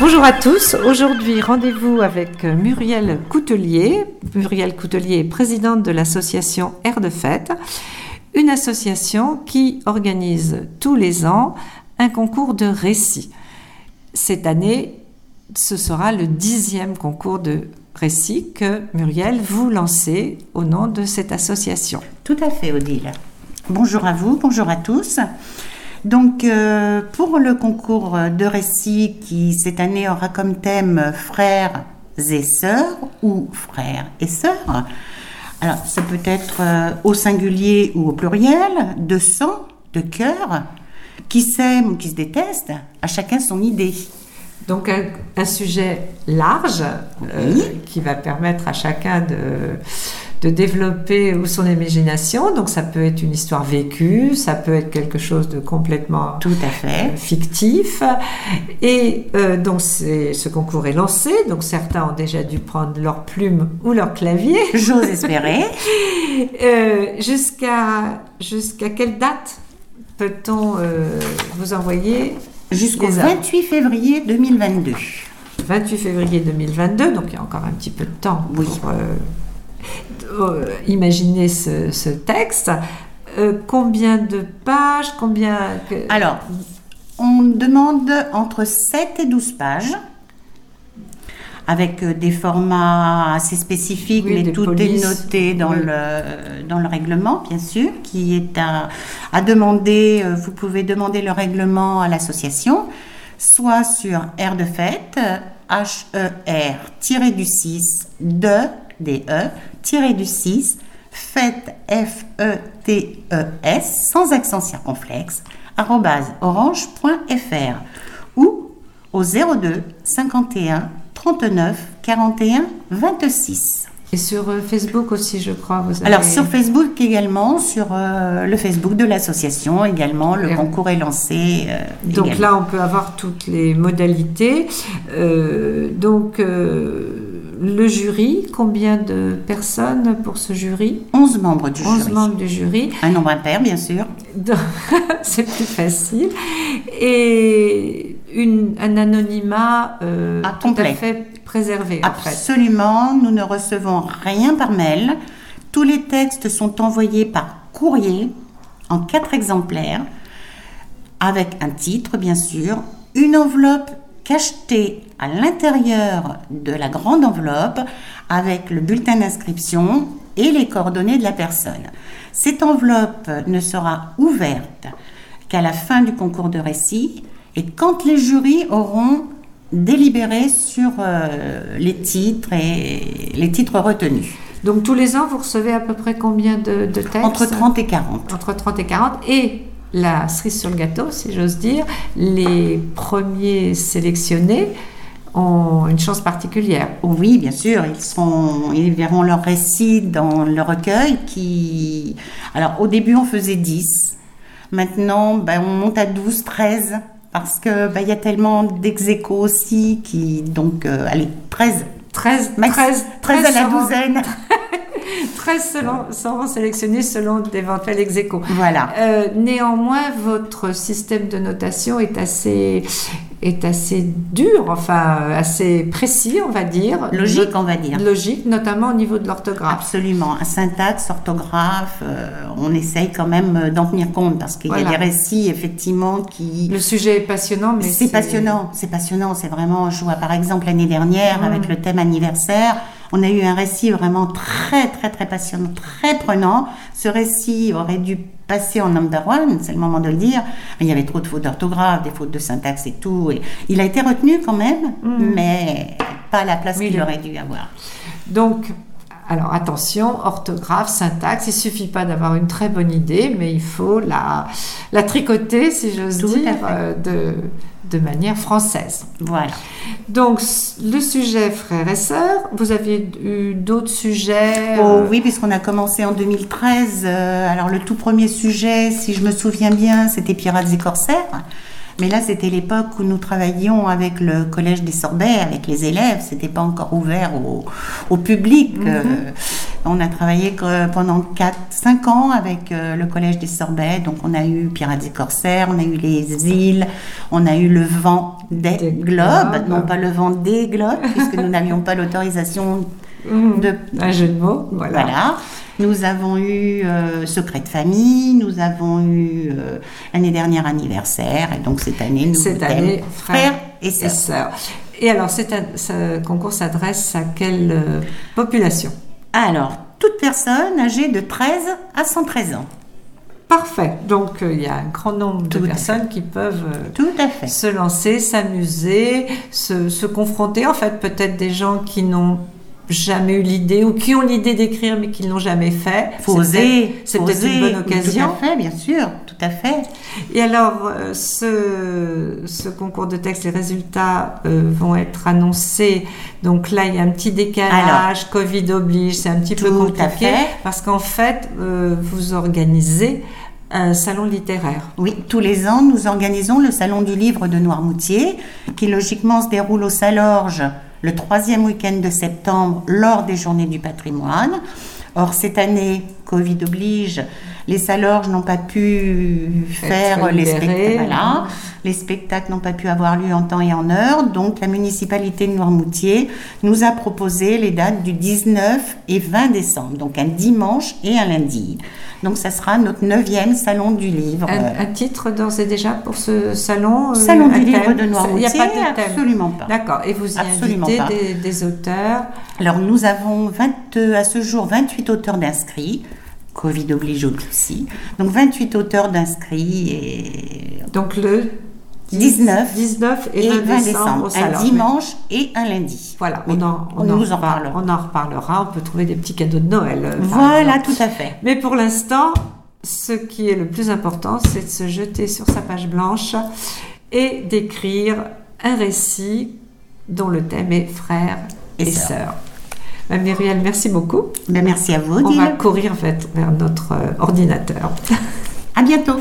Bonjour à tous. Aujourd'hui, rendez-vous avec Muriel Coutelier. Muriel Coutelier est présidente de l'association Air de Fête, une association qui organise tous les ans un concours de récits. Cette année, ce sera le dixième concours de récits que Muriel vous lancez au nom de cette association. Tout à fait, Odile. Bonjour à vous, bonjour à tous. Donc, euh, pour le concours de récits qui cette année aura comme thème frères et sœurs ou frères et sœurs, alors ça peut être euh, au singulier ou au pluriel, de sang, de cœur, qui s'aiment ou qui se détestent, à chacun son idée. Donc un, sujet large euh, qui va permettre à chacun de, de développer son imagination. Donc ça peut être une histoire vécue, ça peut être quelque chose de complètement tout à fait euh, fictif. Et euh, donc ce concours est lancé. Donc certains ont déjà dû prendre leur plume ou leur clavier. J'ose espérer. jusqu'à jusqu'à quelle date peut-on vous envoyer Jusqu'au 28 février 2022. 28 février 2022, donc il y a encore un petit peu de temps pour euh, euh, imaginer ce, texte. Euh, combien de pages Combien Alors, on demande entre 7 et 12 pages avec euh, des formats assez spécifiques, mais tout est noté dans, le, dans le règlement, bien sûr, qui est à, à demander. Euh, vous pouvez demander le règlement à l'association, soit sur R de fête, H-E-R, du 6, de, D-E, tiré du 6, fête, F-E-T-E-S, sans accent circonflexe, orange.fr ou au 02 51 39 41 26. Et sur euh, Facebook aussi, je crois. Vous avez... Alors sur Facebook également, sur euh, le Facebook de l'association également, le concours est lancé. Euh, donc là, on peut avoir toutes les modalités. donc le jury, combien de personnes pour ce jury 11 membres du 11 membres du jury. Un nombre impair, bien sûr. C'est plus facile. Et une, un anonymat euh, ah, tout à fait préservé. Absolument, nous ne recevons rien par mail. Tous les textes sont envoyés par courrier en quatre exemplaires, avec un titre bien sûr, une enveloppe cachetée à l'intérieur de la grande enveloppe avec le bulletin d'inscription et les coordonnées de la personne. Cette enveloppe ne sera ouverte qu'à la fin du concours de récit et quand les jurys auront délibéré sur euh, les titres et les titres retenus. Donc tous les ans, vous recevez à peu près combien de, textes? Entre 30 et 40. Entre 30 et 40. Et la cerise sur le gâteau, si j'ose dire, les premiers sélectionnés ont une chance particulière. Oui, bien sûr, ils, sont, ils verront leur récit dans le recueil qui... Alors au début, on faisait 10. Maintenant, ben, on monte à 12, 13 parce que bah, il y a tellement dex aussi qui donc euh, allez 13 13 13 13 à la douzaine 13 seront sélectionnés selon d'éventuels ex Voilà. Euh, néanmoins, votre système de notation est assez, est assez dur, enfin assez précis, on va dire. Logique, on va dire. Logique, notamment au niveau de l'orthographe. Absolument. Syntaxe, orthographe, euh, on essaye quand même d'en tenir compte parce qu'il y a des récits, effectivement, qui. Le sujet est passionnant, mais. C'est passionnant, c'est passionnant. C'est vraiment, je vois par exemple l'année dernière mmh. avec le thème anniversaire. On a eu un récit vraiment très, très, très passionnant, très prenant. Ce récit aurait dû passer en number one, c'est le moment de le dire. il y avait trop de fautes d'orthographe, des fautes de syntaxe et tout. Et il a été retenu quand même, mm. mais pas à la place qu'il aurait dû avoir. Donc, alors attention, orthographe, syntaxe, il suffit pas d'avoir une très bonne idée, mais il faut la, la tricoter, si j'ose dire, euh, de, de manière française. Voilà. Donc, le sujet frères et sœurs, vous aviez eu d'autres sujets Oh oui, puisqu'on a commencé en 2013. Euh, alors, le tout premier sujet, si je me souviens bien, c'était Pirates et Corsaires. Mais là, c'était l'époque où nous travaillions avec le collège des Sorbets, avec les élèves. C'était pas encore ouvert au, au public. Mhm. Euh, on a travaillé pendant 4-5 ans avec euh, le collège des Sorbets. Donc, on a eu Pirates et Corsaires, on a eu les îles, on a eu le vent des, Des globes, globes. non pas le vent des globes, puisque nous n'avions pas l'autorisation Mhm. de Un jeu de mots, voilà. voilà. Nous avons eu euh, Secret de famille, nous avons eu euh, l'année dernière anniversaire, et donc cette année, nous Cette année, frères et et sœurs. Et alors, ce concours s'adresse à quelle euh, population? Alors, toute personne âgée de 13 à 113 ans. Parfait. Donc, euh, il y a un grand nombre de Tout personnes qui peuvent euh, Tout à fait. se lancer, s'amuser, se, se confronter. En fait, peut-être des gens qui n'ont jamais eu l'idée ou qui ont l'idée d'écrire mais qui ne l'ont jamais fait. Faut C'est oser. peut-être- C'est peut-être une bonne occasion. Tout à fait, bien sûr. Tout à fait. Et alors, euh, ce, ce concours de texte, les résultats euh, vont être annoncés. Donc là, il y a un petit décalage, Covid oblige, c'est un petit peu compliqué fait. parce qu'en fait, euh, vous organisez un salon littéraire. Oui, tous les ans, nous organisons le Salon du Livre de Noirmoutier, qui logiquement se déroule au Salorge le troisième week-end de septembre lors des Journées du patrimoine. Or, cette année, Covid oblige, les Salorges n'ont pas pu faire les spectacles. Voilà. Les spectacles n'ont pas pu avoir lieu en temps et en heure, donc la municipalité de Noirmoutier nous a proposé les dates du 19 et 20 décembre, donc un dimanche et un lundi. Donc ça sera notre neuvième salon du livre. Un, Euh, un titre d'ores et déjà pour ce salon euh, Salon du livre thème de Il n'y a Noirmoutier pas de thème. Absolument pas. D'accord. Et vous y Absolument invitez des, des auteurs. Alors nous avons 20, à ce jour 28 auteurs d'inscrits. Covid oblige aussi. Donc 28 auteurs d'inscrits et Donc le 19 19 et, et 20 20 décembre, décembre, au salon. un dimanche et un lundi. Voilà, on, en, on, on en nous en reparle- parlera. on en reparlera. On peut trouver des petits cadeaux de Noël. euh, Voilà, exemple. tout à fait. Mais pour l'instant, ce qui est le plus important, c'est de se jeter sur sa page blanche et d'écrire un récit dont le thème est frères et, Et sœurs. Muriel, merci beaucoup. Ben, merci à vous, On Odile. va courir en fait, vers notre euh, ordinateur. À bientôt.